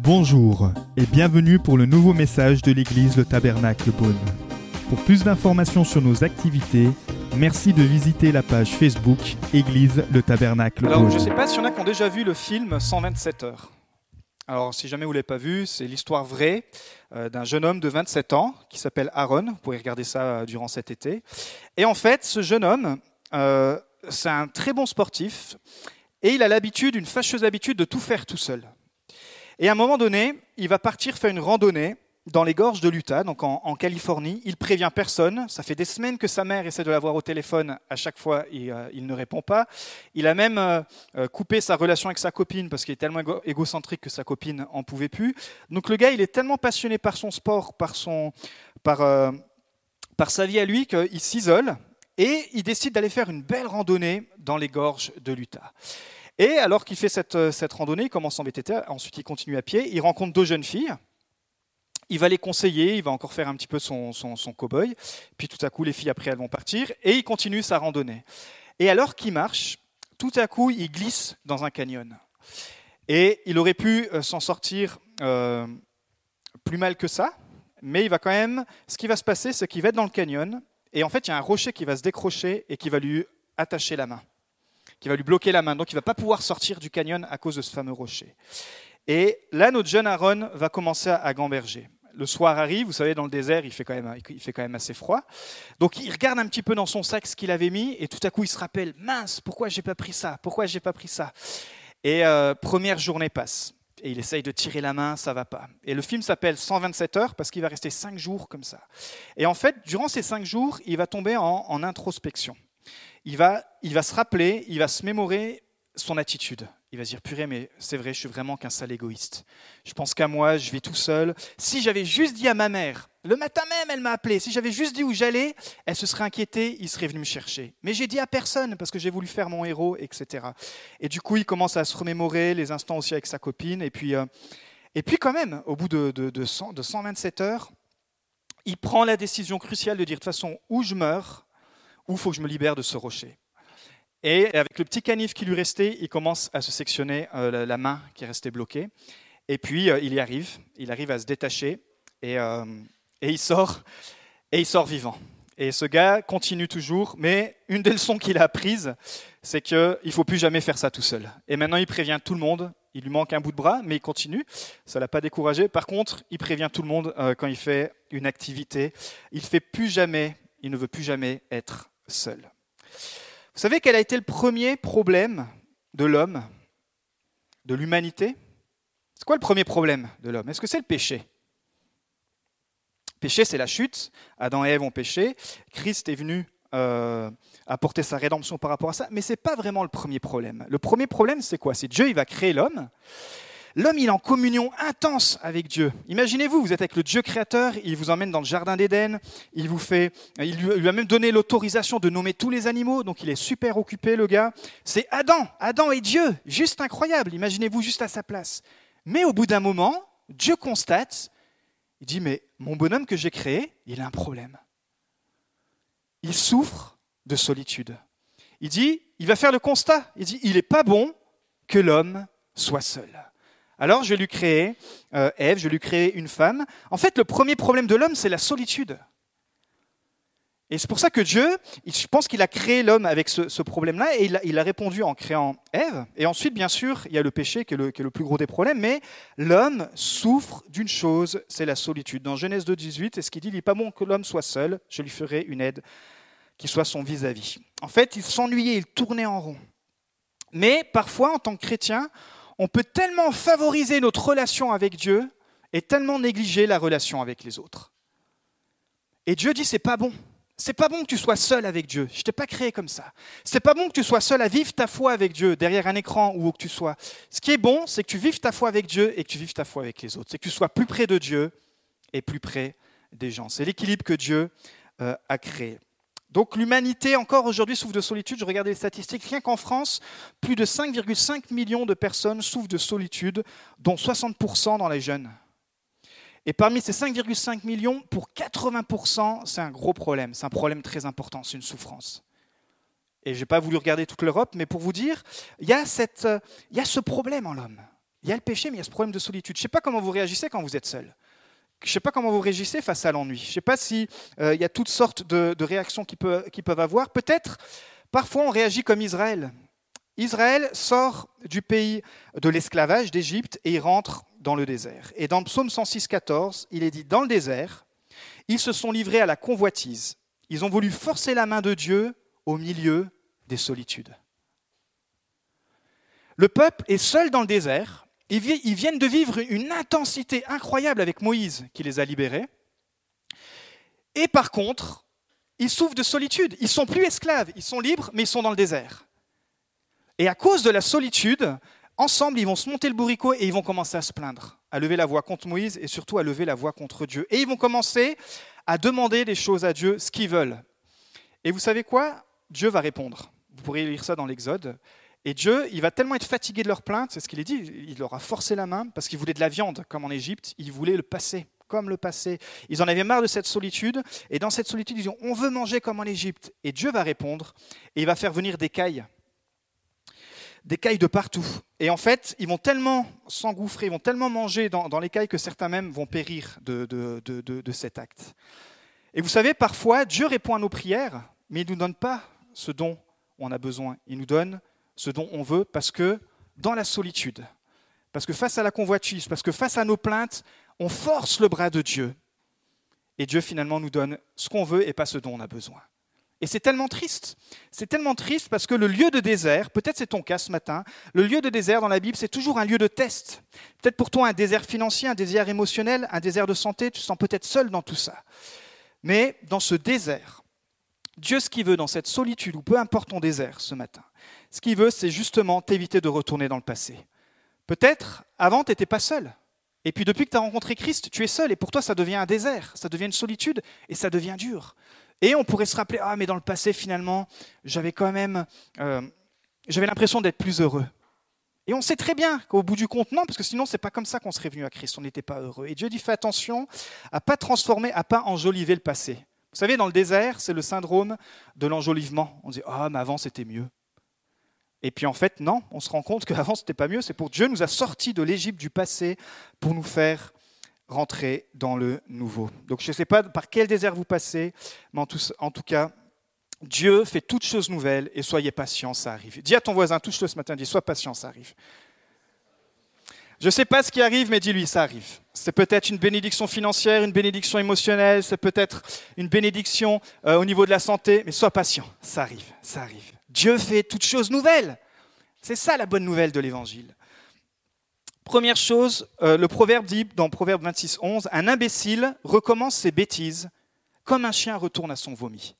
Bonjour et bienvenue pour le nouveau message de l'église Le Tabernacle Beaune. Pour plus d'informations sur nos activités, merci de visiter la page Facebook Église Le Tabernacle Alors, Beaune. je ne sais pas si y en a qui ont déjà vu le film 127 heures. Alors, si jamais vous ne l'avez pas vu, c'est l'histoire vraie euh, d'un jeune homme de 27 ans qui s'appelle Aaron. Vous pourrez regarder ça euh, durant cet été. Et en fait, ce jeune homme, euh, c'est un très bon sportif et il a l'habitude, une fâcheuse habitude de tout faire tout seul. Et à un moment donné, il va partir faire une randonnée dans les gorges de l'Utah, donc en, Californie. Il prévient personne. Ça fait des semaines que sa mère essaie de l'avoir au téléphone. À chaque fois, il, euh, ne répond pas. Il a même euh, euh, coupé sa relation avec sa copine parce qu'il est tellement égo- égocentrique que sa copine en pouvait plus. Donc le gars, il est tellement passionné par son sport, par, son, par, par sa vie à lui, qu'il s'isole et il décide d'aller faire une belle randonnée dans les gorges de l'Utah. Et alors qu'il fait cette, euh, cette randonnée, il commence en VTT, ensuite il continue à pied, il rencontre deux jeunes filles. Il va les conseiller, il va encore faire un petit peu son, son, cow-boy. Puis tout à coup, les filles après, elles vont partir et il continue sa randonnée. Et alors qu'il marche, tout à coup, il glisse dans un canyon. Et il aurait pu euh, s'en sortir euh, plus mal que ça, mais il va quand même. Ce qui va se passer, c'est qu'il va être dans le canyon et en fait, il y a un rocher qui va se décrocher et qui va lui attacher la main, qui va lui bloquer la main. Donc, il va pas pouvoir sortir du canyon à cause de ce fameux rocher. Et là, notre jeune Aaron va commencer à, à gamberger. Le soir arrive, vous savez, dans le désert, il fait, quand même, il fait quand même assez froid. Donc il regarde un petit peu dans son sac ce qu'il avait mis, et tout à coup il se rappelle, mince, pourquoi j'ai pas pris ça? Pourquoi j'ai pas pris ça? Et euh, première journée passe, et il essaye de tirer la main, ça va pas. Et le film s'appelle 127 heures parce qu'il va rester 5 jours comme ça. Et en fait, durant ces 5 jours, il va tomber en, en introspection. Il va, il va se rappeler, il va se mémorer son attitude. Il va se dire, purée, mais c'est vrai, je suis vraiment qu'un sale égoïste. Je pense qu'à moi, je vis tout seul. Si j'avais juste dit à ma mère, le matin même, elle m'a appelé, si j'avais juste dit où j'allais, elle se serait inquiétée, il serait venu me chercher. Mais j'ai dit à personne parce que j'ai voulu faire mon héros, etc. Et du coup, il commence à se remémorer les instants aussi avec sa copine. Et puis, euh, et puis quand même, au bout de, de, de, 100 de 127 heures, il prend la décision cruciale de dire, de toute façon, où je meurs, ou faut que je me libère de ce rocher. Et avec le petit canif qui lui restait, il commence à se sectionner euh, la, main qui est restée bloquée. Et puis, euh, il y arrive. Il arrive à se détacher. Et, euh, et, il sort. Et il sort vivant. Et ce gars continue toujours. Mais une des leçons qu'il a apprises, c'est qu'il ne faut plus jamais faire ça tout seul. Et maintenant, il prévient tout le monde. Il lui manque un bout de bras, mais il continue. Ça ne l'a pas découragé. Par contre, il prévient tout le monde quand il fait une activité. Il fait plus jamais, il ne veut plus jamais être seul. Vous savez quel a été le premier problème de l'homme, de l'humanité? C'est quoi le premier problème de l'homme? Est-ce que c'est le péché? Péché, c'est la chute. Adam et Ève ont péché. Christ est venu euh, apporter sa rédemption par rapport à ça. Mais ce n'est pas vraiment le premier problème. Le premier problème, c'est quoi? C'est Dieu, il va créer l'homme. L'homme, il est en communion intense avec Dieu. Imaginez-vous, vous êtes avec le Dieu créateur, il vous emmène dans le jardin d'Éden, il vous fait, il lui a même donné l'autorisation de nommer tous les animaux, donc il est super occupé, le gars. C'est Adam, Adam et Dieu, juste incroyable. Imaginez-vous juste à sa place. Mais au bout d'un moment, Dieu constate, il dit, mais mon bonhomme que j'ai créé, il a un problème. Il souffre de solitude. Il dit, il va faire le constat. Il dit, il n'est pas bon que l'homme soit seul. Alors je lui créer euh, Ève, je vais lui créer une femme. En fait, le premier problème de l'homme, c'est la solitude. Et c'est pour ça que Dieu, je pense qu'il a créé l'homme avec ce, problème-là, et il a, répondu en créant Ève. Et ensuite, bien sûr, il y a le péché qui est le, plus gros des problèmes, mais l'homme souffre d'une chose, c'est la solitude. Dans Genèse 2, 18, est ce qu'il dit, il n'est pas bon que l'homme soit seul, je lui ferai une aide qui soit son vis-à-vis. -vis. En fait, il s'ennuyait, il tournait en rond. Mais parfois, en tant que chrétien, on peut tellement favoriser notre relation avec Dieu et tellement négliger la relation avec les autres. Et Dieu dit c'est pas bon. C'est pas bon que tu sois seul avec Dieu. Je t'ai pas créé comme ça. C'est pas bon que tu sois seul à vivre ta foi avec Dieu derrière un écran ou où que tu sois. Ce qui est bon, c'est que tu vives ta foi avec Dieu et que tu vives ta foi avec les autres. C'est que tu sois plus près de Dieu et plus près des gens. C'est l'équilibre que Dieu euh, a créé. Donc l'humanité encore aujourd'hui souffre de solitude. Je regardais les statistiques. Rien qu'en France, plus de 5,5 millions de personnes souffrent de solitude, dont 60% dans les jeunes. Et parmi ces 5,5 millions, pour 80%, c'est un gros problème. C'est un problème très important, c'est une souffrance. Et je n'ai pas voulu regarder toute l'Europe, mais pour vous dire, il y, a il y a ce problème en l'homme. Il y a le péché, mais il y a ce problème de solitude. Je ne sais pas comment vous réagissez quand vous êtes seul. Je ne sais pas comment vous réagissez face à l'ennui. Je ne sais pas s'il il y a toutes sortes de, réactions qui peuvent, qui peuvent avoir. Peut-être, parfois, on réagit comme Israël. Israël sort du pays de l'esclavage d'Égypte et il rentre dans le désert. Et dans le psaume 106, 14, il est dit Dans le désert, ils se sont livrés à la convoitise. Ils ont voulu forcer la main de Dieu au milieu des solitudes. Le peuple est seul dans le désert. Ils viennent de vivre une intensité incroyable avec Moïse qui les a libérés. Et par contre, ils souffrent de solitude. Ils sont plus esclaves, ils sont libres, mais ils sont dans le désert. Et à cause de la solitude, ensemble, ils vont se monter le bourricot et ils vont commencer à se plaindre, à lever la voix contre Moïse et surtout à lever la voix contre Dieu. Et ils vont commencer à demander des choses à Dieu, ce qu'ils veulent. Et vous savez quoi? Dieu va répondre. Vous pourrez lire ça dans l'Exode. Et Dieu, il va tellement être fatigué de leurs plaintes, c'est ce qu'il est dit, il leur a forcé la main parce qu'il voulait de la viande, comme en Égypte, il voulait le passer, comme le passé. Ils en avaient marre de cette solitude, et dans cette solitude, ils disent, on veut manger comme en Égypte. Et Dieu va répondre, et il va faire venir des cailles des cailles de partout. Et en fait, ils vont tellement s'engouffrer, ils vont tellement manger dans, les cailles que certains même vont périr de, de, cet acte. Et vous savez, parfois, Dieu répond à nos prières, mais il ne nous donne pas ce dont on a besoin. Il nous donne ce dont on veut parce que dans la solitude, parce que face à la convoitise, parce que face à nos plaintes, on force le bras de Dieu. Et Dieu finalement nous donne ce qu'on veut et pas ce dont on a besoin. Et c'est tellement triste. C'est tellement triste parce que le lieu de désert, peut-être c'est ton cas ce matin, le lieu de désert dans la Bible, c'est toujours un lieu de test. Peut-être pour toi un désert financier, un désert émotionnel, un désert de santé, tu te sens peut-être seul dans tout ça. Mais dans ce désert, Dieu ce qu'il veut dans cette solitude, ou peu importe ton désert ce matin, ce qu'il veut, c'est justement t'éviter de retourner dans le passé. Peut-être avant, tu n'étais pas seul. Et puis depuis que tu as rencontré Christ, tu es seul et pour toi ça devient un désert, ça devient une solitude et ça devient dur. Et on pourrait se rappeler, ah mais dans le passé finalement, j'avais quand même, euh, j'avais l'impression d'être plus heureux. Et on sait très bien qu'au bout du compte, non, parce que sinon c'est pas comme ça qu'on serait venu à Christ, on n'était pas heureux. Et Dieu dit, fais attention à pas transformer, à pas enjoliver le passé. Vous savez, dans le désert, c'est le syndrome de l'enjolivement. On dit, ah mais avant c'était mieux. Et puis en fait, non, on se rend compte qu'avant c'était pas mieux. C'est pour Dieu nous a sortis de l'Égypte du passé pour nous faire rentrer dans le nouveau. Donc je ne sais pas par quel désert vous passez, mais en tout, en tout, cas, Dieu fait toutes choses nouvelles et soyez patient, ça arrive. Dis à ton voisin, touche-le ce matin, dis sois patient, ça arrive. Je ne sais pas ce qui arrive, mais dis-lui, ça arrive. C'est peut-être une bénédiction financière, une bénédiction émotionnelle, c'est peut-être une bénédiction euh, au niveau de la santé, mais sois patient, ça arrive, ça arrive. Dieu fait toutes choses nouvelles. C'est ça la bonne nouvelle de l'Évangile. Première chose, euh, le proverbe dit dans Proverbe 26, 11, Un imbécile recommence ses bêtises comme un chien retourne à son vomi.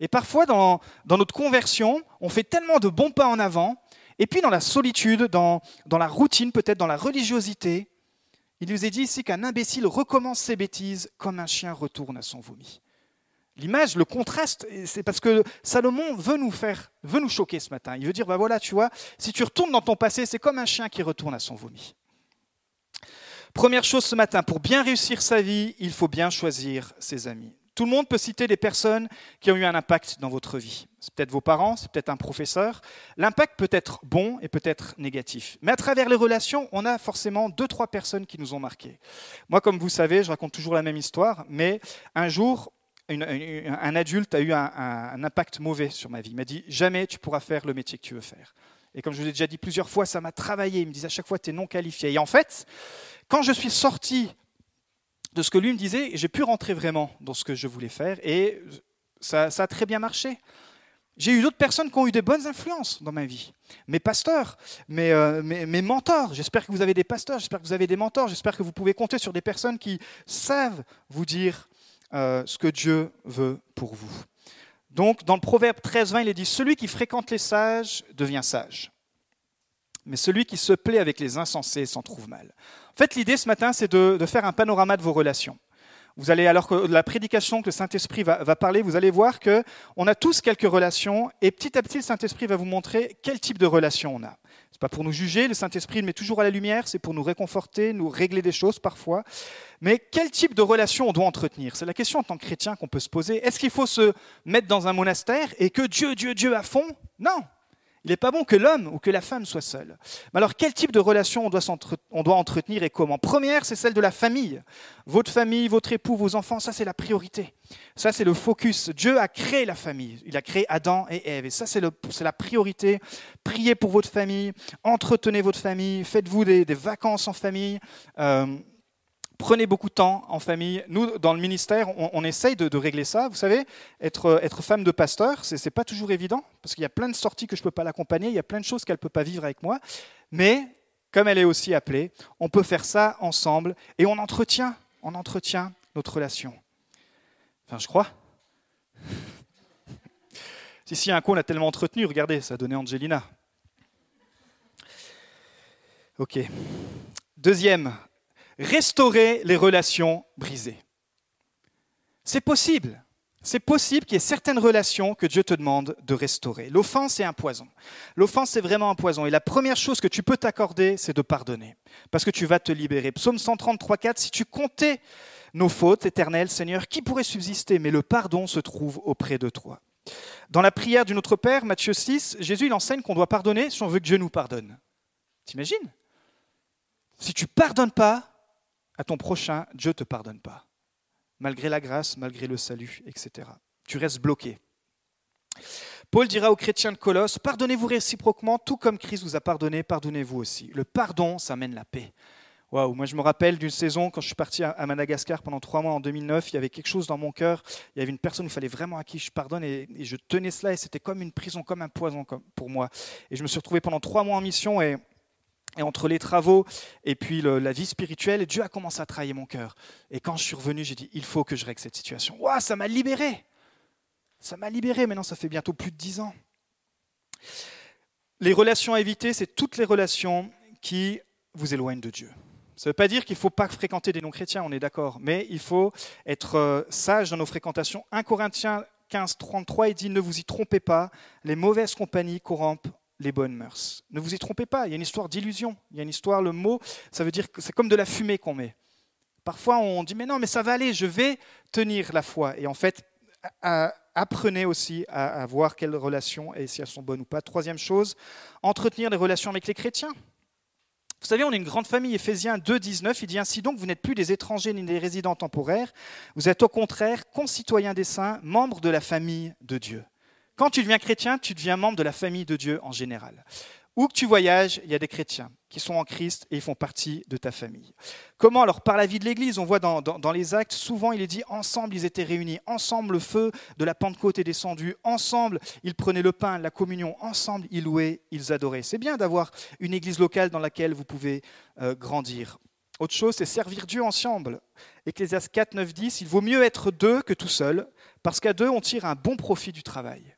Et parfois, dans, notre conversion, on fait tellement de bons pas en avant, et puis dans la solitude, dans, dans la routine, peut-être dans la religiosité, il nous est dit ici qu'un imbécile recommence ses bêtises comme un chien retourne à son vomi. L'image, le contraste, c'est parce que Salomon veut nous faire, veut nous choquer ce matin. Il veut dire, bah voilà, tu vois, si tu retournes dans ton passé, c'est comme un chien qui retourne à son vomi. Première chose ce matin, pour bien réussir sa vie, il faut bien choisir ses amis. Tout le monde peut citer des personnes qui ont eu un impact dans votre vie. C'est peut-être vos parents, c'est peut-être un professeur. L'impact peut être bon et peut être négatif. Mais à travers les relations, on a forcément deux, trois personnes qui nous ont marqués. Moi, comme vous savez, je raconte toujours la même histoire, mais un jour, un adulte a eu un, impact mauvais sur ma vie. Il m'a dit jamais tu pourras faire le métier que tu veux faire. Et comme je vous l'ai déjà dit plusieurs fois, ça m'a travaillé. Il me disait à chaque fois tu es non qualifié. Et en fait, quand je suis sorti de ce que lui me disait, j'ai pu rentrer vraiment dans ce que je voulais faire et ça, a très bien marché. J'ai eu d'autres personnes qui ont eu des bonnes influences dans ma vie. Mes pasteurs, euh, mes mentors. J'espère que vous avez des pasteurs, j'espère que vous avez des mentors, j'espère que vous pouvez compter sur des personnes qui savent vous dire euh, ce que Dieu veut pour vous. Donc, dans le Proverbe 13, 20, il est dit Celui qui fréquente les sages devient sage. Mais celui qui se plaît avec les insensés s'en trouve mal. En fait, l'idée ce matin, c'est de, faire un panorama de vos relations. Vous allez, alors que la prédication que le Saint-Esprit va, parler, vous allez voir que on a tous quelques relations, et petit à petit, le Saint-Esprit va vous montrer quel type de relation on a. C'est pas pour nous juger, le Saint-Esprit le met toujours à la lumière, c'est pour nous réconforter, nous régler des choses parfois. Mais quel type de relation on doit entretenir? C'est la question en tant que chrétien qu'on peut se poser. Est-ce qu'il faut se mettre dans un monastère et que Dieu, Dieu, Dieu à fond? Non, il n'est pas bon que l'homme ou que la femme soit seul. Mais alors, quel type de relation on doit, entretenir et comment? Première, c'est celle de la famille. Votre famille, votre époux, vos enfants, ça c'est la priorité. Ça c'est le focus. Dieu a créé la famille. Il a créé Adam et Ève. Et ça c'est la priorité. Priez pour votre famille, entretenez votre famille, faites-vous des, vacances en famille. Euh, Prenez beaucoup de temps en famille. Nous, dans le ministère, on, essaye de, régler ça. Vous savez, être, être femme de pasteur, ce n'est pas toujours évident, parce qu'il y a plein de sorties que je ne peux pas l'accompagner, il y a plein de choses qu'elle ne peut pas vivre avec moi. Mais, comme elle est aussi appelée, on peut faire ça ensemble, et on entretient, on entretient notre relation. Enfin, je crois. si, si, un coup, on a tellement entretenu, regardez, ça a donné Angelina. Ok. Deuxième restaurer les relations brisées. C'est possible. C'est possible qu'il y ait certaines relations que Dieu te demande de restaurer. L'offense est un poison. L'offense, c'est vraiment un poison. Et la première chose que tu peux t'accorder, c'est de pardonner. Parce que tu vas te libérer. Psaume 133, 4, si tu comptais nos fautes, éternel Seigneur, qui pourrait subsister? Mais le pardon se trouve auprès de toi. Dans la prière du Notre Père, Matthieu 6, Jésus il enseigne qu'on doit pardonner si on veut que Dieu nous pardonne. T'imagines? Si tu pardonnes pas, à ton prochain, Dieu ne te pardonne pas. Malgré la grâce, malgré le salut, etc. Tu restes bloqué. Paul dira aux chrétiens de Colosse, pardonnez-vous réciproquement, tout comme Christ vous a pardonné, pardonnez-vous aussi. Le pardon, ça mène la paix. Waouh, moi je me rappelle d'une saison quand je suis parti à Madagascar pendant trois mois en 2009, il y avait quelque chose dans mon cœur, il y avait une personne, il fallait vraiment à qui je pardonne et, et je tenais cela et c'était comme une prison, comme un poison pour moi. Et je me suis retrouvé pendant trois mois en mission et et entre les travaux et puis la vie spirituelle, Dieu a commencé à travailler mon cœur. Et quand je suis revenu, j'ai dit, il faut que je règle cette situation. Waouh, ça m'a libéré. Ça m'a libéré. Maintenant, ça fait bientôt plus de dix ans. Les relations à éviter, c'est toutes les relations qui vous éloignent de Dieu. Ça ne veut pas dire qu'il ne faut pas fréquenter des non-chrétiens, on est d'accord, mais il faut être euh, sage dans nos fréquentations. 1 Corinthiens 15, 33, il dit Ne vous y trompez pas, les mauvaises compagnies corrompent les bonnes mœurs. Ne vous y trompez pas, il y a une histoire d'illusion. Il y a une histoire, le mot, ça veut dire que c'est comme de la fumée qu'on met. Parfois, on dit, mais non, mais ça va aller, je vais tenir la foi. Et en fait, apprenez aussi à, voir quelles relations et si elles sont bonnes ou pas. Troisième chose, entretenir les relations avec les chrétiens. Vous savez, on est une grande famille. Éphésiens 2, 19, il dit ainsi donc, vous n'êtes plus des étrangers ni des résidents temporaires, vous êtes au contraire concitoyens des saints, membres de la famille de Dieu. Quand tu deviens chrétien, tu deviens membre de la famille de Dieu en général. Où que tu voyages, il y a des chrétiens qui sont en Christ et ils font partie de ta famille. Comment alors Par la vie de l'Église, on voit dans, les actes, souvent il est dit ensemble ils étaient réunis, ensemble le feu de la Pentecôte est descendu, ensemble ils prenaient le pain, la communion, ensemble ils louaient, ils adoraient. C'est bien d'avoir une Église locale dans laquelle vous pouvez euh, grandir. Autre chose, c'est servir Dieu ensemble. Ecclésias 4, 9, 10, il vaut mieux être deux que tout seul, parce qu'à deux, on tire un bon profit du travail.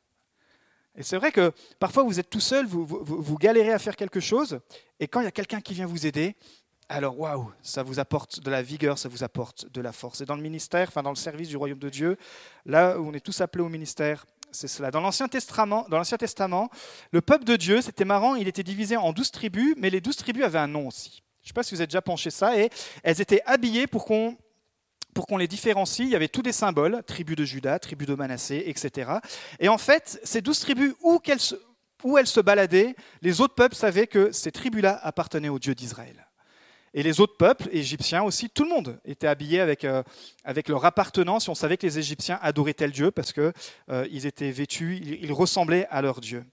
Et c'est vrai que parfois vous êtes tout seul, vous, vous, galérez à faire quelque chose, et quand il y a quelqu'un qui vient vous aider, alors waouh, ça vous apporte de la vigueur, ça vous apporte de la force. Et dans le ministère, enfin dans le service du royaume de Dieu, là où on est tous appelés au ministère, c'est cela. Dans l'Ancien Testament, dans l'Ancien Testament, le peuple de Dieu, c'était marrant, il était divisé en douze tribus, mais les douze tribus avaient un nom aussi. Je ne sais pas si vous avez déjà penché ça, et elles étaient habillées pour qu'on pour qu'on les différencie, il y avait tous des symboles, tribu de Judas, tribu de Manassé, etc. Et en fait, ces douze tribus, où, où elles se baladaient, les autres peuples savaient que ces tribus-là appartenaient au Dieu d'Israël. Et les autres peuples, égyptiens aussi, tout le monde était habillé avec, euh, avec leur appartenance. on savait que les Égyptiens adoraient tel Dieu parce qu'ils euh, étaient vêtus, ils, ressemblaient à leur Dieu.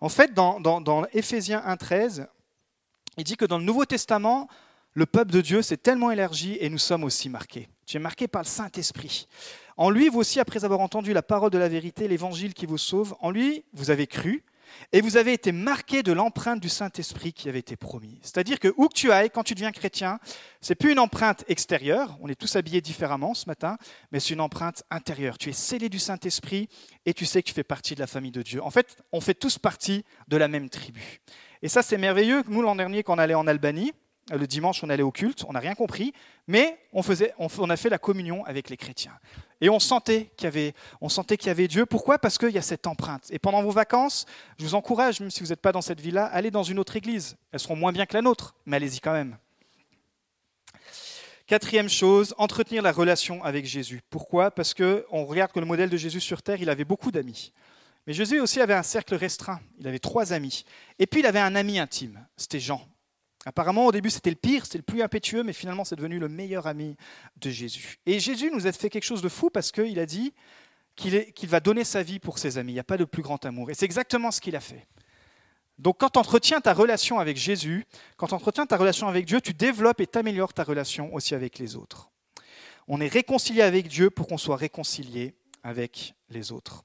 En fait, dans, dans, dans Éphésiens 1.13, il dit que dans le Nouveau Testament, le peuple de Dieu s'est tellement élargi et nous sommes aussi marqués. Tu es marqué par le Saint-Esprit. En lui, vous aussi, après avoir entendu la parole de la vérité, l'évangile qui vous sauve, en lui, vous avez cru et vous avez été marqué de l'empreinte du Saint-Esprit qui avait été promis. C'est-à-dire que où que tu ailles, quand tu deviens chrétien, c'est plus une empreinte extérieure, on est tous habillés différemment ce matin, mais c'est une empreinte intérieure. Tu es scellé du Saint-Esprit et tu sais que tu fais partie de la famille de Dieu. En fait, on fait tous partie de la même tribu. Et ça, c'est merveilleux. Nous, l'an dernier, quand on allait en Albanie, Le dimanche, on allait au culte, on n'a rien compris, mais on, faisait, a fait la communion avec les chrétiens. Et on sentait qu'il y avait, on sentait qu'il y avait Dieu. Pourquoi? Parce qu'il y a cette empreinte. Et pendant vos vacances, je vous encourage, même si vous n'êtes pas dans cette ville-là, allez dans une autre église. Elles seront moins bien que la nôtre, mais allez-y quand même. Quatrième chose, entretenir la relation avec Jésus. Pourquoi? Parce qu'on regarde que le modèle de Jésus sur terre, il avait beaucoup d'amis. Mais Jésus aussi avait un cercle restreint. Il avait trois amis. Et puis il avait un ami intime. C'était Jean. Apparemment, au début, c'était le pire, c'était le plus impétueux, mais finalement, c'est devenu le meilleur ami de Jésus. Et Jésus nous a fait quelque chose de fou parce qu'il a dit qu'il va donner sa vie pour ses amis. Il n'y a pas de plus grand amour. Et c'est exactement ce qu'il a fait. Donc quand tu entretiens ta relation avec Jésus, quand tu entretiens ta relation avec Dieu, tu développes et t'améliores ta relation aussi avec les autres. On est réconcilié avec Dieu pour qu'on soit réconcilié avec les autres.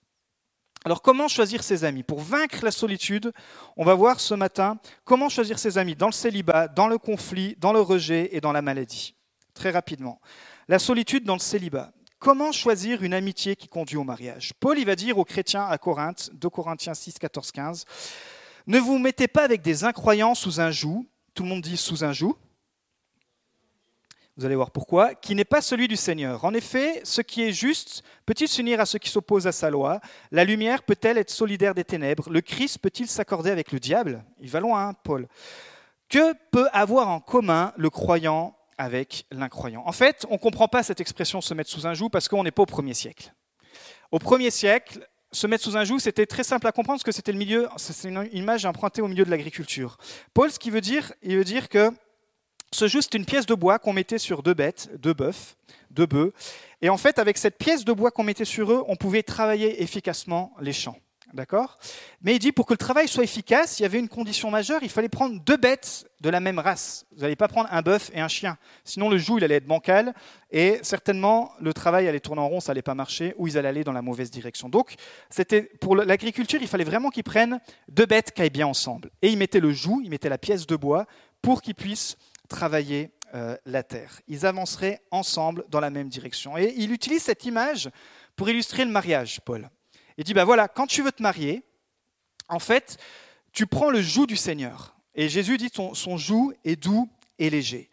Alors comment choisir ses amis? Pour vaincre la solitude, on va voir ce matin comment choisir ses amis dans le célibat, dans le conflit, dans le rejet et dans la maladie. Très rapidement. La solitude dans le célibat. Comment choisir une amitié qui conduit au mariage? Paul il va dire aux chrétiens à Corinthe, 2 Corinthiens 6, 14, 15, Ne vous mettez pas avec des incroyants sous un joug, tout le monde dit sous un joug, vous allez voir pourquoi, qui n'est pas celui du Seigneur. En effet, ce qui est juste peut-il s'unir à ce qui s'oppose à sa loi? La lumière peut-elle être solidaire des ténèbres? Le Christ peut-il s'accorder avec le diable? Il va loin, hein, Paul. Que peut avoir en commun le croyant avec l'incroyant? En fait, on ne comprend pas cette expression se mettre sous un joug parce qu'on n'est pas au premier siècle. Au premier siècle, se mettre sous un joug, c'était très simple à comprendre parce que c'était le milieu, c'est une image empruntée au milieu de l'agriculture. Paul, ce qu'il veut dire, il veut dire que c'est une pièce de bois qu'on mettait sur deux bêtes, deux bœufs, deux bœufs. Et en fait, avec cette pièce de bois qu'on mettait sur eux, on pouvait travailler efficacement les champs. D'accord? Mais il dit pour que le travail soit efficace, il y avait une condition majeure, il fallait prendre deux bêtes de la même race. Vous n'allez pas prendre un bœuf et un chien. Sinon, le joug, il allait être bancal et certainement, le travail allait tourner en rond, ça n'allait pas marcher ou ils allaient aller dans la mauvaise direction. Donc, c'était pour l'agriculture, il fallait vraiment qu'ils prennent deux bêtes qui aillent bien ensemble. Et ils mettaient le joug, ils mettaient la pièce de bois pour qu'ils puissent travailler euh, la terre. Ils avanceraient ensemble dans la même direction. Et il utilise cette image pour illustrer le mariage, Paul. Il dit, bah voilà, quand tu veux te marier, en fait, tu prends le joug du Seigneur. Et Jésus dit, son, son joug est doux et léger.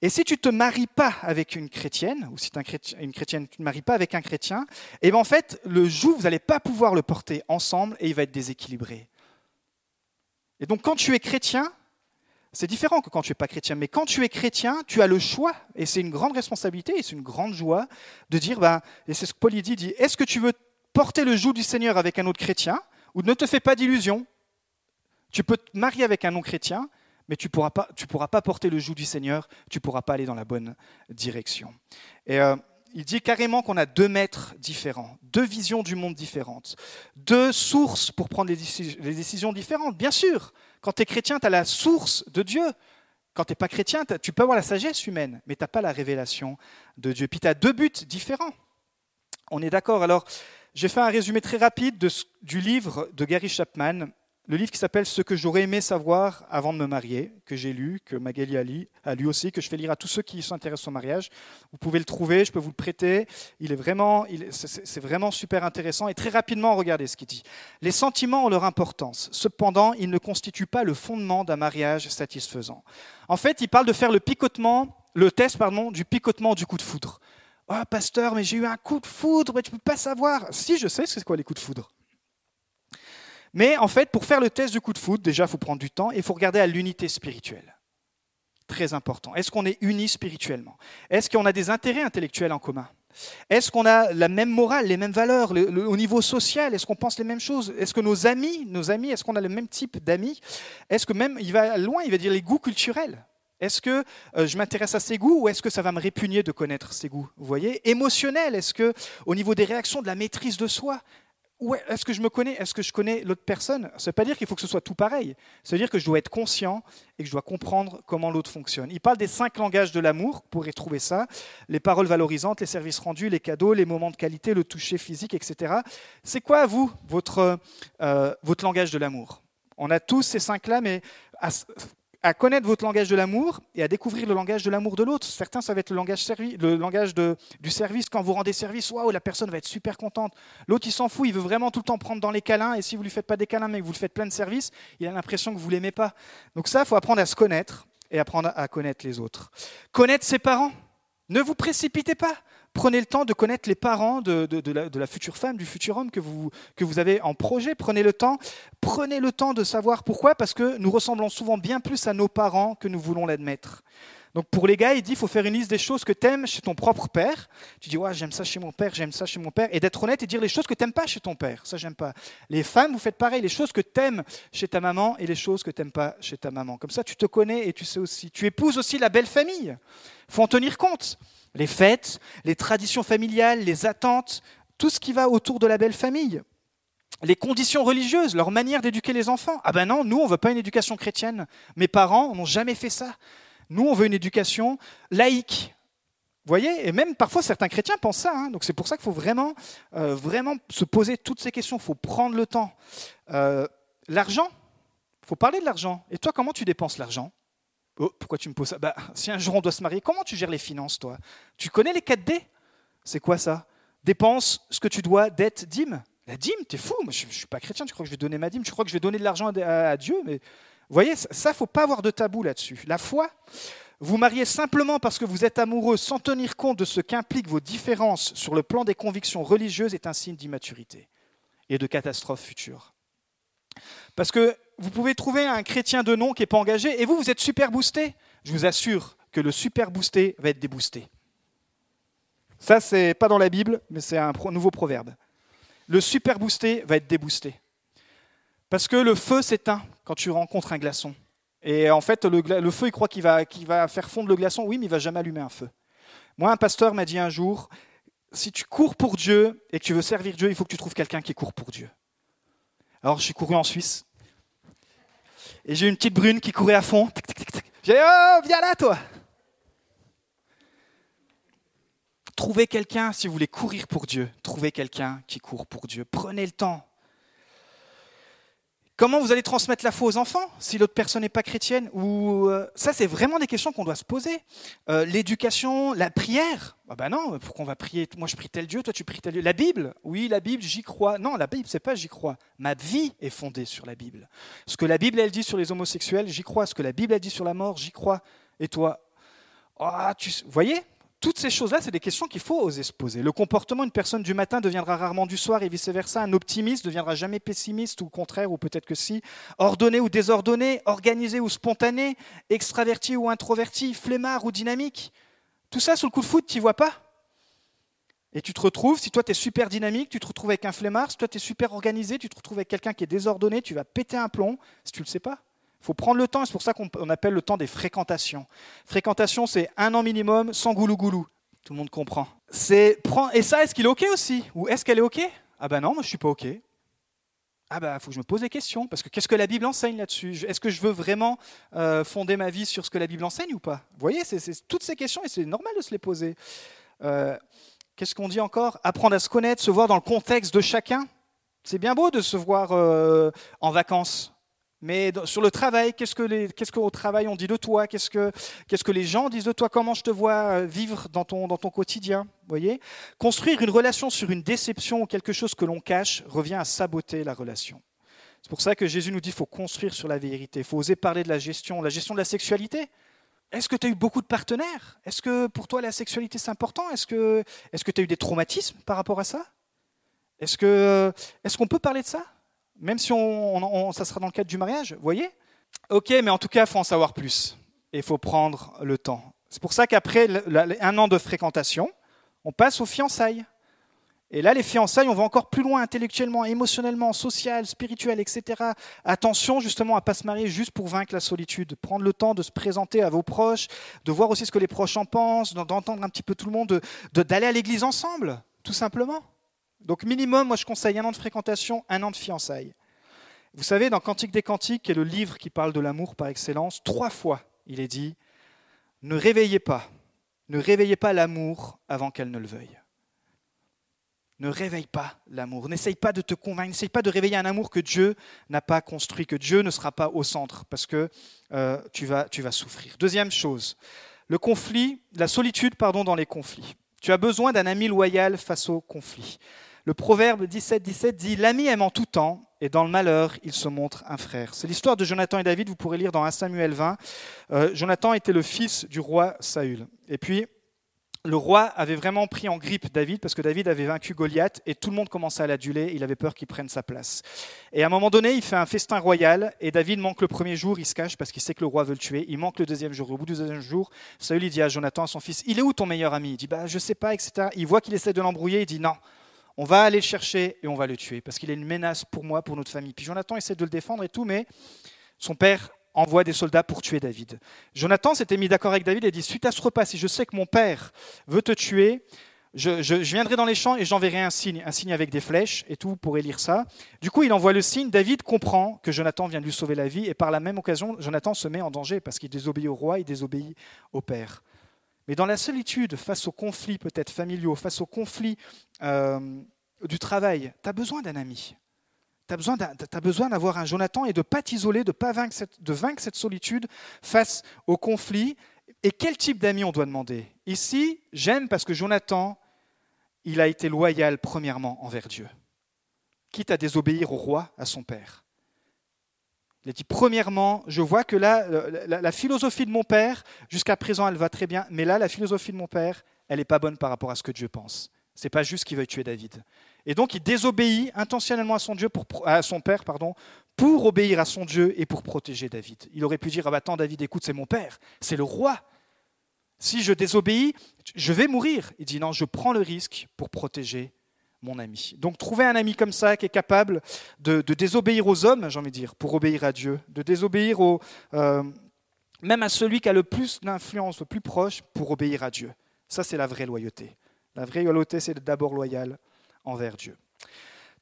Et si tu ne te maries pas avec une chrétienne, ou si tu es une chrétienne, tu ne te maries pas avec un chrétien, et eh bien en fait, le joug, vous n'allez pas pouvoir le porter ensemble et il va être déséquilibré. Et donc quand tu es chrétien, c'est différent que quand tu n'es pas chrétien. Mais quand tu es chrétien, tu as le choix, et c'est une grande responsabilité, et c'est une grande joie de dire, ben, et c'est ce que Paul dit, dit, est-ce que tu veux porter le joug du Seigneur avec un autre chrétien, ou ne te fais pas d'illusions Tu peux te marier avec un non-chrétien, mais tu ne pourras, pas, pourras pas porter le joug du Seigneur, tu ne pourras pas aller dans la bonne direction. Et euh, il dit carrément qu'on a deux maîtres différents, deux visions du monde différentes, deux sources pour prendre les décisions différentes. Bien sûr, quand tu es chrétien, tu as la source de Dieu. Quand tu n'es pas chrétien, tu peux avoir la sagesse humaine, mais tu n'as pas la révélation de Dieu. Puis tu as deux buts différents. On est d'accord. Alors, j'ai fait un résumé très rapide du livre de Gary Chapman, le livre qui s'appelle Ce que j'aurais aimé savoir avant de me marier, que j'ai lu, que Magali a lu, a lu aussi, que je fais lire à tous ceux qui s'intéressent au mariage. Vous pouvez le trouver, je peux vous le prêter. Il est vraiment, c'est vraiment super intéressant. Et très rapidement, regardez ce qu'il dit. Les sentiments ont leur importance. Cependant, ils ne constituent pas le fondement d'un mariage satisfaisant. En fait, il parle de faire le picotement, le test pardon, du picotement du coup de foudre. Oh, pasteur, mais j'ai eu un coup de foudre, mais tu peux pas savoir. Si, je sais c'est quoi les coups de foudre. Mais en fait, pour faire le test du coup de foot, déjà, il faut prendre du temps et il faut regarder à l'unité spirituelle. Très important. Est-ce qu'on est unis spirituellement? Est-ce qu'on a des intérêts intellectuels en commun? Est-ce qu'on a la même morale, les mêmes valeurs au niveau social? Est-ce qu'on pense les mêmes choses? Est-ce que nos amis, nos amis, est-ce qu'on a le même type d'amis? Est-ce que même, il va loin, il va dire les goûts culturels? Est-ce que euh, je m'intéresse à ses goûts ou est-ce que ça va me répugner de connaître ses goûts? Vous voyez? Émotionnel, est-ce que au niveau des réactions, de la maîtrise de soi, est-ce que je me connais? Est-ce que je connais l'autre personne? Ça ne veut pas dire qu'il faut que ce soit tout pareil. Ça veut dire que je dois être conscient et que je dois comprendre comment l'autre fonctionne. Il parle des cinq langages de l'amour, vous pourrez trouver ça. Les paroles valorisantes, les services rendus, les cadeaux, les moments de qualité, le toucher physique, etc. C'est quoi, vous, votre, euh, votre langage de l'amour? On a tous ces cinq-là, mais à connaître votre langage de l'amour et à découvrir le langage de l'amour de l'autre. Certains, ça va être le langage, du service. Quand vous rendez service, waouh, la personne va être super contente. L'autre, il s'en fout, il veut vraiment tout le temps prendre dans les câlins. Et si vous ne lui faites pas des câlins, mais que vous le faites plein de services, il a l'impression que vous ne l'aimez pas. Donc ça, il faut apprendre à se connaître et apprendre à connaître les autres. Connaître ses parents. Ne vous précipitez pas. Prenez le temps de connaître les parents de, la, future femme, du futur homme que vous, que vous avez en projet. Prenez le temps. Prenez le temps de savoir pourquoi, parce que nous ressemblons souvent bien plus à nos parents que nous voulons l'admettre. Donc pour les gars, il dit il faut faire une liste des choses que tu aimes chez ton propre père. Tu dis ouais, j'aime ça chez mon père, j'aime ça chez mon père. Et d'être honnête et dire les choses que tu n'aimes pas chez ton père. Ça, j'aime pas. Les femmes, vous faites pareil, les choses que tu aimes chez ta maman et les choses que tu n'aimes pas chez ta maman. Comme ça, tu te connais et tu sais aussi. Tu épouses aussi la belle famille. Il faut en tenir compte. Les fêtes, les traditions familiales, les attentes, tout ce qui va autour de la belle famille les conditions religieuses, leur manière d'éduquer les enfants. Ah ben non, nous, on ne veut pas une éducation chrétienne. Mes parents n'ont jamais fait ça. Nous, on veut une éducation laïque. Vous voyez Et même parfois, certains chrétiens pensent ça. Hein. Donc c'est pour ça qu'il faut vraiment, euh, se poser toutes ces questions. Il faut prendre le temps. Euh, l'argent, il faut parler de l'argent. Et toi, comment tu dépenses l'argent? Oh, Pourquoi tu me poses ça? Bah, Si un jour on doit se marier, comment tu gères les finances, toi? Tu connais les 4D C'est quoi ça? Dépense ce que tu dois, dette, dîme. La dîme, t'es fou, je ne suis pas chrétien, tu crois que je vais donner ma dîme, tu crois que je vais donner de l'argent à, Dieu, mais vous voyez, ça, ne faut pas avoir de tabou là-dessus. La foi, vous mariez simplement parce que vous êtes amoureux sans tenir compte de ce qu'impliquent vos différences sur le plan des convictions religieuses est un signe d'immaturité et de catastrophe future. Parce que vous pouvez trouver un chrétien de nom qui n'est pas engagé et vous, vous êtes super boosté. Je vous assure que le super boosté va être déboosté. Ça, c'est pas dans la Bible, mais c'est un nouveau proverbe. Le super boosté va être déboosté. Parce que le feu s'éteint quand tu rencontres un glaçon. Et en fait, le, feu, il croit qu'il va, faire fondre le glaçon. Oui, mais il va jamais allumer un feu. Moi, un pasteur m'a dit un jour, si tu cours pour Dieu et que tu veux servir Dieu, il faut que tu trouves quelqu'un qui court pour Dieu. Alors, suis couru en Suisse. Et j'ai une petite brune qui courait à fond. J'ai dit, oh, viens là, toi Trouvez quelqu'un, si vous voulez courir pour Dieu, trouvez quelqu'un qui court pour Dieu. Prenez le temps. Comment vous allez transmettre la foi aux enfants si l'autre personne n'est pas chrétienne Ou euh, ça, c'est vraiment des questions qu'on doit se poser. Euh, l'éducation, la prière. Ah ben non, pourquoi on va prier? Moi, je prie tel Dieu, toi, tu pries tel Dieu. La Bible, oui, la Bible, j'y crois. Non, la Bible, c'est pas j'y crois. Ma vie est fondée sur la Bible. Ce que la Bible elle dit sur les homosexuels, j'y crois. Ce que la Bible elle dit sur la mort, j'y crois. Et toi, ah, tu, voyez? Toutes ces choses-là, c'est des questions qu'il faut oser se poser. Le comportement d'une personne du matin deviendra rarement du soir et vice-versa. Un optimiste deviendra jamais pessimiste ou au contraire, ou peut-être que si. Ordonné ou désordonné, organisé ou spontané, extraverti ou introverti, flemmard ou dynamique. Tout ça, sous le coup de foot, tu vois pas. Et tu te retrouves, si toi tu es super dynamique, tu te retrouves avec un flemmard, si toi tu es super organisé, tu te retrouves avec quelqu'un qui est désordonné, tu vas péter un plomb, si tu ne le sais pas. Il faut prendre le temps, c'est pour ça qu'on appelle le temps des fréquentations. Fréquentation, c'est un an minimum sans goulou-goulou. Tout le monde comprend. C'est Et ça, est-ce qu'il est OK aussi? Ou est-ce qu'elle est OK? Ah ben non, moi je suis pas OK. Ah ben, il faut que je me pose des questions, parce que qu'est-ce que la Bible enseigne là-dessus? Est-ce que je veux vraiment euh, fonder ma vie sur ce que la Bible enseigne ou pas? Vous voyez, c'est toutes ces questions, et c'est normal de se les poser. Euh, qu'est-ce qu'on dit encore? Apprendre à se connaître, se voir dans le contexte de chacun. C'est bien beau de se voir euh, en vacances. Mais sur le travail, qu'est-ce que qu'est-ce qu'au travail on dit de toi? Qu'est-ce que qu'est-ce que les gens disent de toi? Comment je te vois euh, vivre dans ton dans ton quotidien? Voyez? Construire une relation sur une déception ou quelque chose que l'on cache revient à saboter la relation. C'est pour ça que Jésus nous dit qu'il faut construire sur la vérité. Il faut oser parler de la gestion, la gestion de la sexualité. Est-ce que tu as eu beaucoup de partenaires? Est-ce que pour toi la sexualité c'est important? Est-ce que tu as eu des traumatismes par rapport à ça? Est-ce que est-ce qu'on peut parler de ça? Même si on, ça sera dans le cadre du mariage, voyez? Ok, mais en tout cas, il faut en savoir plus. Et il faut prendre le temps. C'est pour ça qu'après un an de fréquentation, on passe aux fiançailles. Et là, les fiançailles, on va encore plus loin intellectuellement, émotionnellement, social, spirituel, etc. Attention justement à ne pas se marier juste pour vaincre la solitude. Prendre le temps de se présenter à vos proches, de voir aussi ce que les proches en pensent, d'entendre un petit peu tout le monde, d'aller à l'église ensemble, tout simplement. Donc minimum, moi je conseille un an de fréquentation, un an de fiançailles. Vous savez, dans Cantique des Cantiques, qui est le livre qui parle de l'amour par excellence, trois fois il est dit ne réveillez pas, ne réveillez pas l'amour avant qu'elle ne le veuille. Ne réveille pas l'amour, n'essaye pas de te convaincre, n'essaye pas de réveiller un amour que Dieu n'a pas construit, que Dieu ne sera pas au centre, parce que euh, tu, vas, souffrir. Deuxième chose, le conflit, la solitude pardon, dans les conflits. Tu as besoin d'un ami loyal face au conflit. Le proverbe 17, 17 dit L'ami aime en tout temps, et dans le malheur, il se montre un frère. C'est l'histoire de Jonathan et David, vous pourrez lire dans 1 Samuel 20. Euh, Jonathan était le fils du roi Saül. Et puis, le roi avait vraiment pris en grippe David parce que David avait vaincu Goliath et tout le monde commençait à l'aduler. Il avait peur qu'il prenne sa place. Et à un moment donné, il fait un festin royal et David manque le premier jour, il se cache parce qu'il sait que le roi veut le tuer. Il manque le deuxième jour. Au bout du deuxième jour, Saül dit à Jonathan, à son fils, il est où ton meilleur ami? Il dit, bah, je sais pas, etc. Il voit qu'il essaie de l'embrouiller. Il dit, non, on va aller le chercher et on va le tuer parce qu'il est une menace pour moi, pour notre famille. Puis Jonathan essaie de le défendre et tout, mais son père envoie des soldats pour tuer David. Jonathan s'était mis d'accord avec David et dit, suite à ce repas, si je sais que mon père veut te tuer, je, viendrai dans les champs et j'enverrai un signe, un signe avec des flèches et tout, vous pourrez lire ça. Du coup, il envoie le signe, David comprend que Jonathan vient de lui sauver la vie et par la même occasion, Jonathan se met en danger parce qu'il désobéit au roi, il désobéit au père. Mais dans la solitude, face aux conflits peut-être familiaux, face aux conflits euh, du travail, tu as besoin d'un ami. Tu as besoin d'avoir un Jonathan et de ne pas t'isoler, de, pas vaincre vaincre cette solitude face aux conflits. Et quel type d'ami on doit demander? Ici, j'aime parce que Jonathan, il a été loyal premièrement envers Dieu, quitte à désobéir au roi, à son père. Il a dit, premièrement, je vois que là, la, philosophie de mon père, jusqu'à présent, elle va très bien, mais là, la philosophie de mon père, elle n'est pas bonne par rapport à ce que Dieu pense. C'est pas juste qu'il veuille tuer David. Et donc, il désobéit intentionnellement à son, Dieu à son père pardon, pour obéir à son Dieu et pour protéger David. Il aurait pu dire, ah bah attends David, écoute, c'est mon père, c'est le roi. Si je désobéis, je vais mourir. Il dit, non, je prends le risque pour protéger mon ami. Donc trouver un ami comme ça qui est capable de, désobéir aux hommes, j'ai envie de dire, pour obéir à Dieu, de désobéir au, euh, même à celui qui a le plus d'influence, le plus proche, pour obéir à Dieu. Ça, c'est la vraie loyauté. La vraie loyauté, c'est d'abord loyal envers Dieu.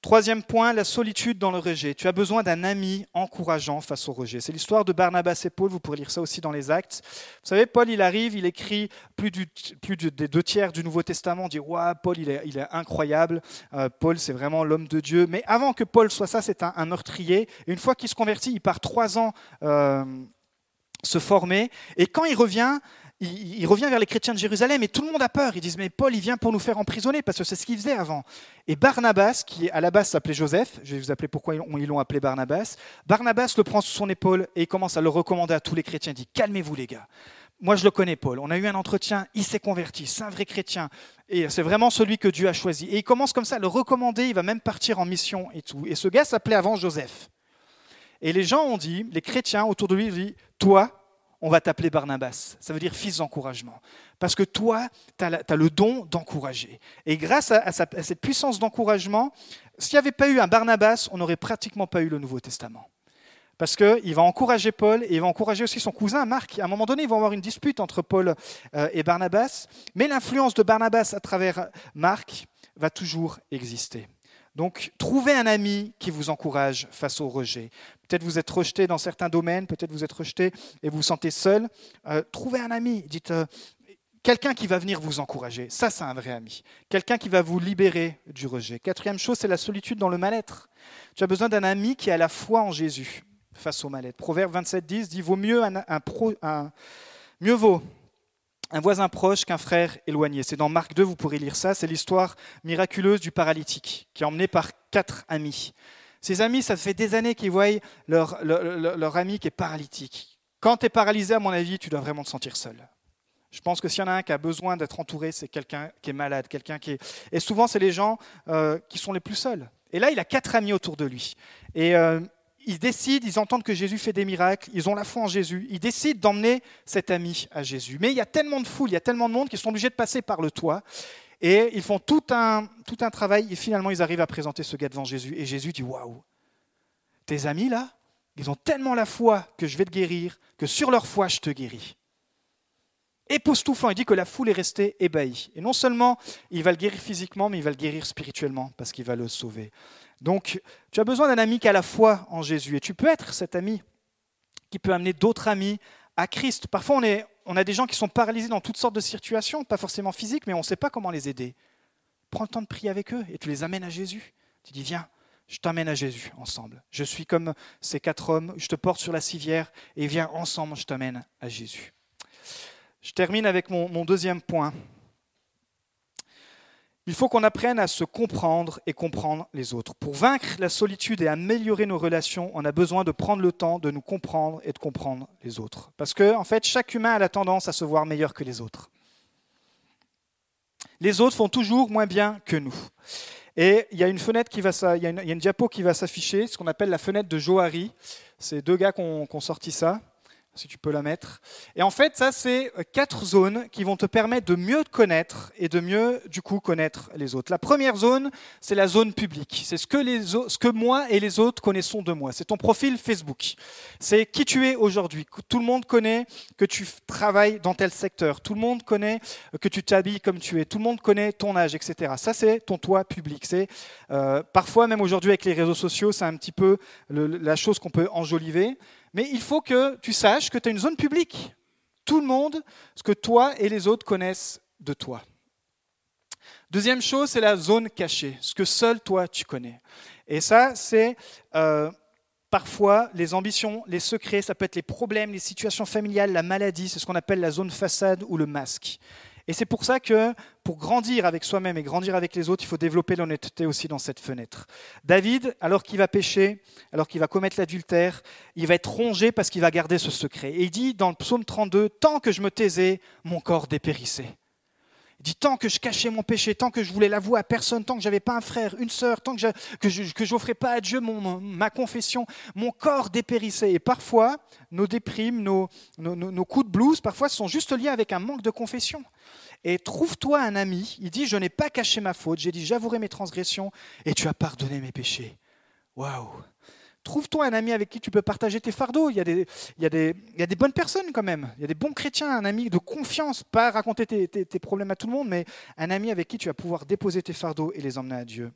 Troisième point, la solitude dans le rejet. Tu as besoin d'un ami encourageant face au rejet. C'est l'histoire de Barnabas et Paul, vous pourrez lire ça aussi dans les Actes. Vous savez, Paul, il arrive, il écrit plus, des deux tiers du Nouveau Testament, on dit, ouais, Paul, il est, incroyable, euh, Paul, c'est vraiment l'homme de Dieu. Mais avant que Paul soit ça, c'est un, meurtrier. Une fois qu'il se convertit, il part trois ans euh, se former. Et quand il revient, il, revient vers les chrétiens de Jérusalem et tout le monde a peur. Ils disent Mais Paul, il vient pour nous faire emprisonner parce que c'est ce qu'il faisait avant. Et Barnabas, qui à la base s'appelait Joseph, je vais vous appeler pourquoi ils l'ont appelé Barnabas, Barnabas le prend sous son épaule et il commence à le recommander à tous les chrétiens. Il dit Calmez-vous, les gars. Moi, je le connais, Paul. On a eu un entretien, il s'est converti, c'est un vrai chrétien. Et c'est vraiment celui que Dieu a choisi. Et il commence comme ça à le recommander, il va même partir en mission et tout. Et ce gars s'appelait avant Joseph. Et les gens ont dit, les chrétiens autour de lui, ont dit Toi, on va t'appeler Barnabas. Ça veut dire fils d'encouragement. Parce que toi, tu as, le don d'encourager. Et grâce à, cette puissance d'encouragement, s'il n'y avait pas eu un Barnabas, on n'aurait pratiquement pas eu le Nouveau Testament. Parce qu'il va encourager Paul et il va encourager aussi son cousin Marc. À un moment donné, ils vont avoir une dispute entre Paul euh, et Barnabas. Mais l'influence de Barnabas à travers Marc va toujours exister. Donc, trouvez un ami qui vous encourage face au rejet. Peut-être vous êtes rejeté dans certains domaines, peut-être vous êtes rejeté et vous vous sentez seul. Euh, trouvez un ami. Dites euh, quelqu'un qui va venir vous encourager. Ça, c'est un vrai ami. Quelqu'un qui va vous libérer du rejet. Quatrième chose, c'est la solitude dans le mal-être. Tu as besoin d'un ami qui a la foi en Jésus face au mal-être. Proverbe 27, 10 dit vaut mieux un, mieux vaut un voisin proche qu'un frère éloigné. C'est dans Marc 2, vous pourrez lire ça. C'est l'histoire miraculeuse du paralytique qui est emmené par quatre amis. Ces amis, ça fait des années qu'ils voient leur, leur, ami qui est paralytique. Quand tu es paralysé, à mon avis, tu dois vraiment te sentir seul. Je pense que s'il y en a un qui a besoin d'être entouré, c'est quelqu'un qui est malade, quelqu'un qui est... Et souvent, c'est les gens euh, qui sont les plus seuls. Et là, il a quatre amis autour de lui. Et euh, ils décident, ils entendent que Jésus fait des miracles, ils ont la foi en Jésus, ils décident d'emmener cet ami à Jésus. Mais il y a tellement de foule, il y a tellement de monde qu'ils sont obligés de passer par le toit. Et ils font tout un, tout un travail et finalement ils arrivent à présenter ce gars devant Jésus. Et Jésus dit, waouh, tes amis là, ils ont tellement la foi que je vais te guérir, que sur leur foi je te guéris. Époustouflant, il dit que la foule est restée ébahie. Et non seulement il va le guérir physiquement, mais il va le guérir spirituellement parce qu'il va le sauver. Donc, tu as besoin d'un ami qui a la foi en Jésus. Et tu peux être cet ami qui peut amener d'autres amis à Christ. Parfois, on, a des gens qui sont paralysés dans toutes sortes de situations, pas forcément physiques, mais on ne sait pas comment les aider. Prends le temps de prier avec eux et tu les amènes à Jésus. Tu dis, viens, je t'amène à Jésus ensemble. Je suis comme ces quatre hommes, je te porte sur la civière et viens ensemble, je t'amène à Jésus. Je termine avec mon deuxième point. Il faut qu'on apprenne à se comprendre et comprendre les autres. Pour vaincre la solitude et améliorer nos relations, on a besoin de prendre le temps de nous comprendre et de comprendre les autres. Parce que, en fait, chaque humain a la tendance à se voir meilleur que les autres. Les autres font toujours moins bien que nous. Et il y a une fenêtre qui va, il y a une, diapo qui va s'afficher, ce qu'on appelle la fenêtre de Johari. C'est deux gars qui ont sorti ça si tu peux la mettre. Et en fait, ça, c'est euh, quatre zones qui vont te permettre de mieux te connaître et de mieux, du coup, connaître les autres. La première zone, c'est la zone publique. C'est ce que, moi et les autres connaissons de moi. C'est ton profil Facebook. C'est qui tu es aujourd'hui. Tout le monde connaît que tu travailles dans tel secteur. Tout le monde connaît que tu t'habilles comme tu es. Tout le monde connaît ton âge, etc. Ça, c'est ton toit public. C'est euh, parfois, même aujourd'hui avec les réseaux sociaux, c'est un petit peu la chose qu'on peut enjoliver. Mais il faut que tu saches que tu as une zone publique. Tout le monde, ce que toi et les autres connaissent de toi. Deuxième chose, c'est la zone cachée, ce que seul toi tu connais. Et ça, c'est euh, parfois les ambitions, les secrets, ça peut être les problèmes, les situations familiales, la maladie, c'est ce qu'on appelle la zone façade ou le masque. Et c'est pour ça que pour grandir avec soi-même et grandir avec les autres, il faut développer l'honnêteté aussi dans cette fenêtre. David, alors qu'il va pécher, alors qu'il va commettre l'adultère, il va être rongé parce qu'il va garder ce secret. Et il dit dans le psaume 32, Tant que je me taisais, mon corps dépérissait. Tant que je cachais mon péché, tant que je voulais l'avouer à personne, tant que j'avais pas un frère, une sœur, tant que je que pas à Dieu ma confession, mon corps dépérissait. Et parfois, nos déprimes, nos coups de blues, parfois sont juste liés avec un manque de confession. Et trouve-toi un ami. Il dit Je n'ai pas caché ma faute, j'ai dit J'avouerai mes transgressions et tu as pardonné mes péchés. Waouh Trouve-toi un ami avec qui tu peux partager tes fardeaux. Il y, a des, il, y a des, il y a des bonnes personnes quand même. Il y a des bons chrétiens, un ami de confiance, pas raconter tes, problèmes à tout le monde, mais un ami avec qui tu vas pouvoir déposer tes fardeaux et les emmener à Dieu.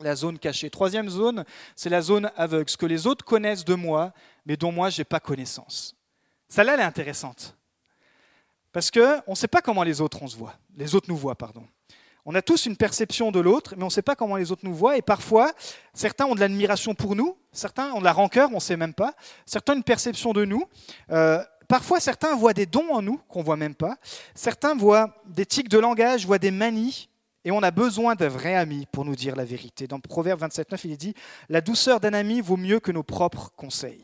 La zone cachée. Troisième zone, c'est la zone aveugle, ce que les autres connaissent de moi, mais dont moi, je n'ai pas connaissance. Celle-là, elle est intéressante. Parce qu'on ne sait pas comment les autres on se voit. Les autres nous voient, pardon. On a tous une perception de l'autre, mais on ne sait pas comment les autres nous voient. Et parfois, certains ont de l'admiration pour nous, certains ont de la rancœur, on ne sait même pas. Certains ont une perception de nous. Euh, parfois, certains voient des dons en nous qu'on ne voit même pas. Certains voient des tics de langage, voient des manies. Et on a besoin d'un vrai ami pour nous dire la vérité. Dans Proverbe 27.9, il est dit La douceur d'un ami vaut mieux que nos propres conseils.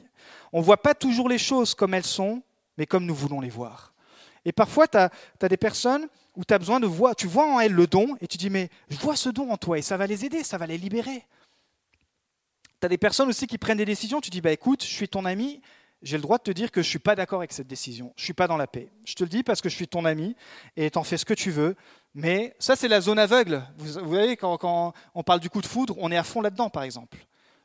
On ne voit pas toujours les choses comme elles sont, mais comme nous voulons les voir. Et parfois, tu as, des personnes où tu as besoin de voir, tu vois en elles le don, et tu dis, mais je vois ce don en toi, et ça va les aider, ça va les libérer. Tu as des personnes aussi qui prennent des décisions, tu dis, bah écoute, je suis ton ami, j'ai le droit de te dire que je ne suis pas d'accord avec cette décision, je ne suis pas dans la paix. Je te le dis parce que je suis ton ami, et t'en fais ce que tu veux, mais ça c'est la zone aveugle. Vous, voyez, quand, quand on parle du coup de foudre, on est à fond là-dedans, par exemple.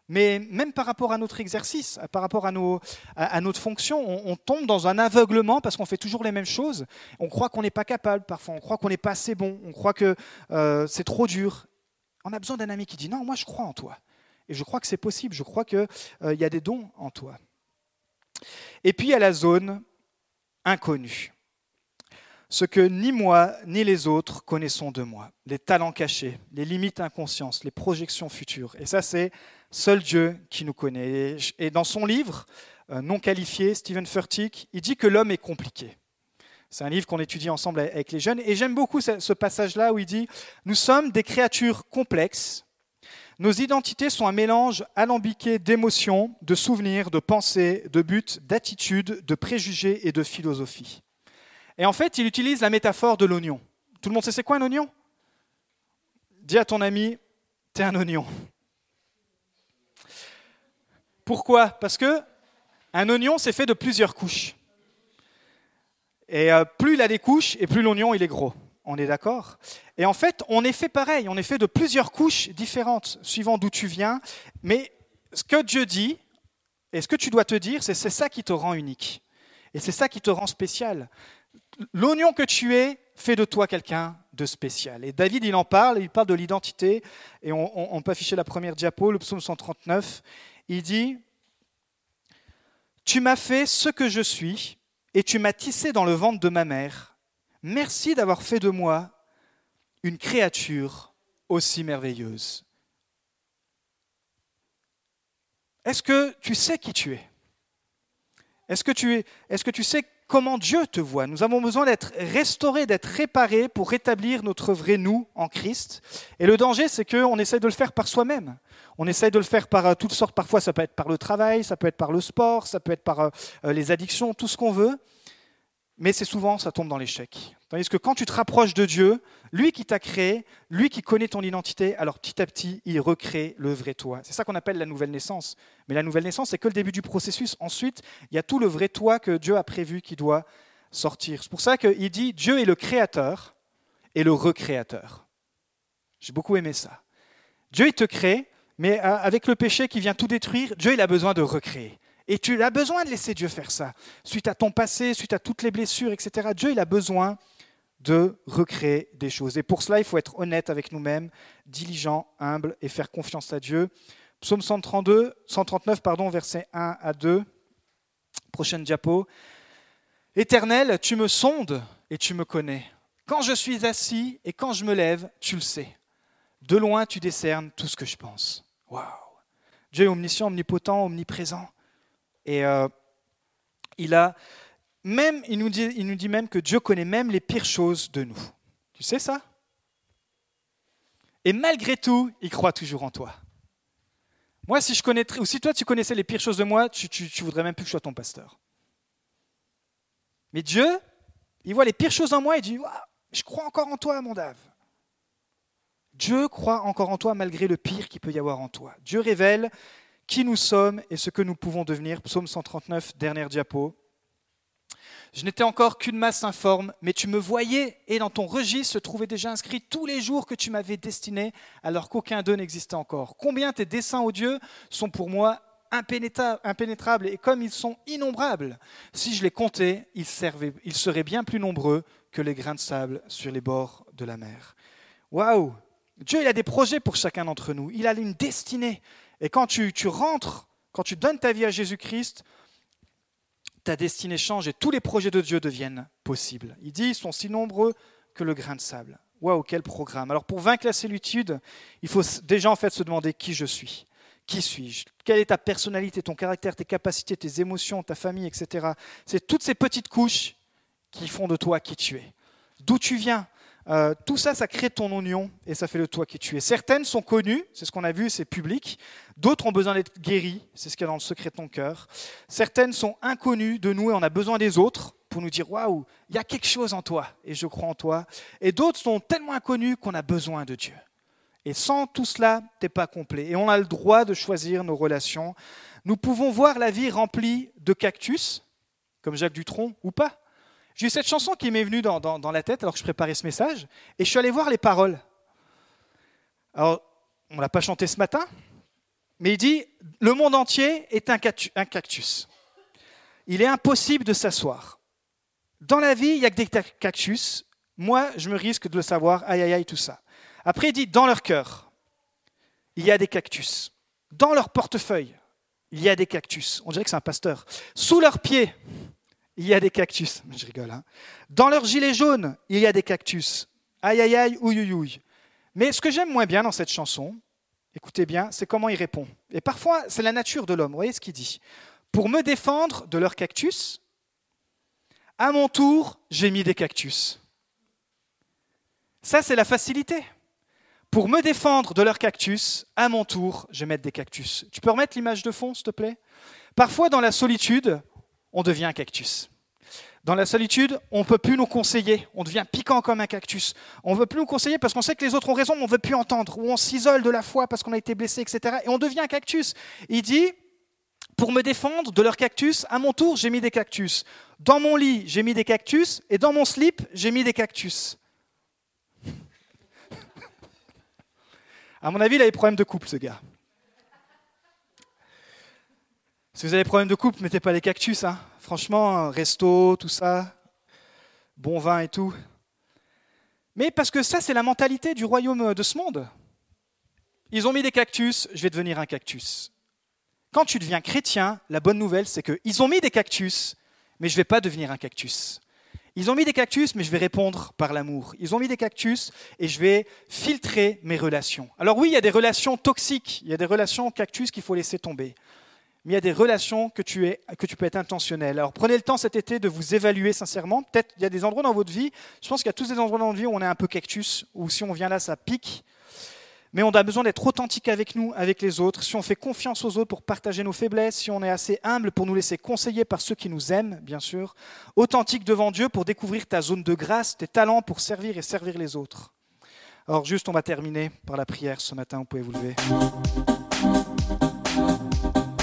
Mais même par rapport à notre exercice, par rapport à, nos, à, notre fonction, on, tombe dans un aveuglement parce qu'on fait toujours les mêmes choses. On croit qu'on n'est pas capable parfois, on croit qu'on n'est pas assez bon, on croit que euh, c'est trop dur. On a besoin d'un ami qui dit non, moi je crois en toi. Et je crois que c'est possible, je crois qu'il euh, y a des dons en toi. Et puis il y a la zone inconnue. Ce que ni moi ni les autres connaissons de moi, les talents cachés, les limites inconscientes, les projections futures. Et ça, c'est Seul Dieu qui nous connaît. Et dans son livre euh, non qualifié, Stephen Furtick, il dit que l'homme est compliqué. C'est un livre qu'on étudie ensemble avec les jeunes. Et j'aime beaucoup ce passage-là où il dit, Nous sommes des créatures complexes. Nos identités sont un mélange alambiqué d'émotions, de souvenirs, de pensées, de buts, d'attitudes, de préjugés et de philosophie. Et en fait, il utilise la métaphore de l'oignon. Tout le monde sait c'est quoi un oignon? Dis à ton ami, t'es un oignon. Pourquoi? Parce que un oignon, c'est fait de plusieurs couches. Et euh, plus il a des couches, et plus l'oignon, il est gros. On est d'accord? Et en fait, on est fait pareil. On est fait de plusieurs couches différentes, suivant d'où tu viens. Mais ce que Dieu dit, et ce que tu dois te dire, c'est c'est ça qui te rend unique. Et c'est ça qui te rend spécial. L'oignon que tu es fait de toi quelqu'un de spécial. Et David, il en parle, il parle de l'identité. Et on, peut afficher la première diapo, le psaume 139. Il dit, Tu m'as fait ce que je suis, et tu m'as tissé dans le ventre de ma mère. Merci d'avoir fait de moi une créature aussi merveilleuse. Est-ce que tu sais qui tu es? Est-ce que tu, es, est-ce que tu sais comment Dieu te voit. Nous avons besoin d'être restaurés, d'être réparés pour rétablir notre vrai nous en Christ. Et le danger, c'est qu'on essaie de le faire par soi-même. On essaie de le faire par euh, toutes sortes. Parfois, ça peut être par le travail, ça peut être par le sport, ça peut être par euh, euh, les addictions, tout ce qu'on veut. Mais c'est souvent, ça tombe dans l'échec. Tandis que quand tu te rapproches de Dieu, lui qui t'a créé, lui qui connaît ton identité, alors petit à petit, il recrée le vrai toi. C'est ça qu'on appelle la nouvelle naissance. Mais la nouvelle naissance, c'est que le début du processus. Ensuite, il y a tout le vrai toi que Dieu a prévu qui doit sortir. C'est pour ça qu'il dit Dieu est le créateur et le recréateur. J'ai beaucoup aimé ça. Dieu, il te crée, mais euh, avec le péché qui vient tout détruire, Dieu, il a besoin de recréer. Et tu as besoin de laisser Dieu faire ça. Suite à ton passé, suite à toutes les blessures, etc., Dieu, il a besoin de recréer des choses. Et pour cela, il faut être honnête avec nous-mêmes, diligent, humble et faire confiance à Dieu. Psaume 132, 139, pardon, versets 1 à 2. Prochaine diapo. Éternel, tu me sondes et tu me connais. Quand je suis assis et quand je me lève, tu le sais. De loin, tu décernes tout ce que je pense. Waouh Dieu est omniscient, omnipotent, omniprésent. Et euh, il a même, il nous, dit, il nous dit même que Dieu connaît même les pires choses de nous. Tu sais ça? Et malgré tout, il croit toujours en toi. Moi, si je connaîtrais, ou si toi tu connaissais les pires choses de moi, tu, tu, voudrais même plus que je sois ton pasteur. Mais Dieu, il voit les pires choses en moi et dit Je crois encore en toi, mon Dave. Dieu croit encore en toi malgré le pire qu'il peut y avoir en toi. Dieu révèle qui nous sommes et ce que nous pouvons devenir. Psaume 139, dernière diapo. Je n'étais encore qu'une masse informe, mais tu me voyais et dans ton registre se trouvaient déjà inscrits tous les jours que tu m'avais destinés, alors qu'aucun d'eux n'existait encore. Combien tes desseins, ô Dieu, sont pour moi impénétrables et comme ils sont innombrables. Si je les comptais, ils, ils seraient bien plus nombreux que les grains de sable sur les bords de la mer. Waouh Dieu, il a des projets pour chacun d'entre nous. Il a une destinée. Et quand tu, rentres, quand tu donnes ta vie à Jésus-Christ, ta destinée change et tous les projets de Dieu deviennent possibles. Il dit, ils sont si nombreux que le grain de sable. Waouh, quel programme. Alors pour vaincre la solitude, il faut déjà en fait se demander qui je suis. Qui suis-je? Quelle est ta personnalité, ton caractère, tes capacités, tes émotions, ta famille, etc. C'est toutes ces petites couches qui font de toi qui tu es. D'où tu viens, euh, tout ça, ça crée ton oignon et ça fait de toi qui tu es. Certaines sont connues, c'est ce qu'on a vu, c'est public. D'autres ont besoin d'être guéries, c'est ce qu'il y a dans le secret de ton cœur. Certaines sont inconnues de nous et on a besoin des autres pour nous dire waouh, il y a quelque chose en toi et je crois en toi. Et d'autres sont tellement inconnues qu'on a besoin de Dieu. Et sans tout cela, tu n'es pas complet. Et on a le droit de choisir nos relations. Nous pouvons voir la vie remplie de cactus, comme Jacques Dutronc, ou pas. J'ai eu cette chanson qui m'est venue dans, la tête alors que je préparais ce message, et je suis allé voir les paroles. Alors, on ne l'a pas chanté ce matin, mais il dit Le monde entier est un cactus. Il est impossible de s'asseoir. Dans la vie, il n'y a que des cactus. Moi, je me risque de le savoir, aïe aïe aïe, tout ça. Après, il dit Dans leur cœur, il y a des cactus. Dans leur portefeuille, il y a des cactus. On dirait que c'est un pasteur. Sous leurs pieds, il y a des cactus. Je rigole. Hein. Dans leur gilet jaune, il y a des cactus. Aïe, aïe, aïe, ouïe. Mais ce que j'aime moins bien dans cette chanson, écoutez bien, c'est comment il répond. Et parfois, c'est la nature de l'homme. Vous voyez ce qu'il dit Pour me défendre de leurs cactus, à mon tour, j'ai mis des cactus. Ça, c'est la facilité. Pour me défendre de leurs cactus, à mon tour, je vais mettre des cactus. Tu peux remettre l'image de fond, s'il te plaît? Parfois, dans la solitude, on devient un cactus. Dans la solitude, on ne peut plus nous conseiller, on devient piquant comme un cactus. On ne veut plus nous conseiller parce qu'on sait que les autres ont raison, mais on ne veut plus entendre, ou on s'isole de la foi parce qu'on a été blessé, etc. Et on devient un cactus. Il dit, pour me défendre de leur cactus, à mon tour, j'ai mis des cactus. Dans mon lit, j'ai mis des cactus, et dans mon slip, j'ai mis des cactus. à mon avis, il a des problèmes de couple, ce gars. Si vous avez des problèmes de couple, mettez pas les cactus. Hein. Franchement, resto, tout ça, bon vin et tout. Mais parce que ça, c'est la mentalité du royaume de ce monde. Ils ont mis des cactus, je vais devenir un cactus. Quand tu deviens chrétien, la bonne nouvelle, c'est qu'ils ont mis des cactus, mais je ne vais pas devenir un cactus. Ils ont mis des cactus, mais je vais répondre par l'amour. Ils ont mis des cactus et je vais filtrer mes relations. Alors oui, il y a des relations toxiques, il y a des relations cactus qu'il faut laisser tomber. Mais il y a des relations que tu, es, que tu peux être intentionnel. Alors prenez le temps cet été de vous évaluer sincèrement. Peut-être il y a des endroits dans votre vie, je pense qu'il y a tous des endroits dans notre vie où on est un peu cactus, ou si on vient là, ça pique. Mais on a besoin d'être authentique avec nous, avec les autres. Si on fait confiance aux autres pour partager nos faiblesses, si on est assez humble pour nous laisser conseiller par ceux qui nous aiment, bien sûr. Authentique devant Dieu pour découvrir ta zone de grâce, tes talents pour servir et servir les autres. Alors juste, on va terminer par la prière ce matin. Vous pouvez vous lever.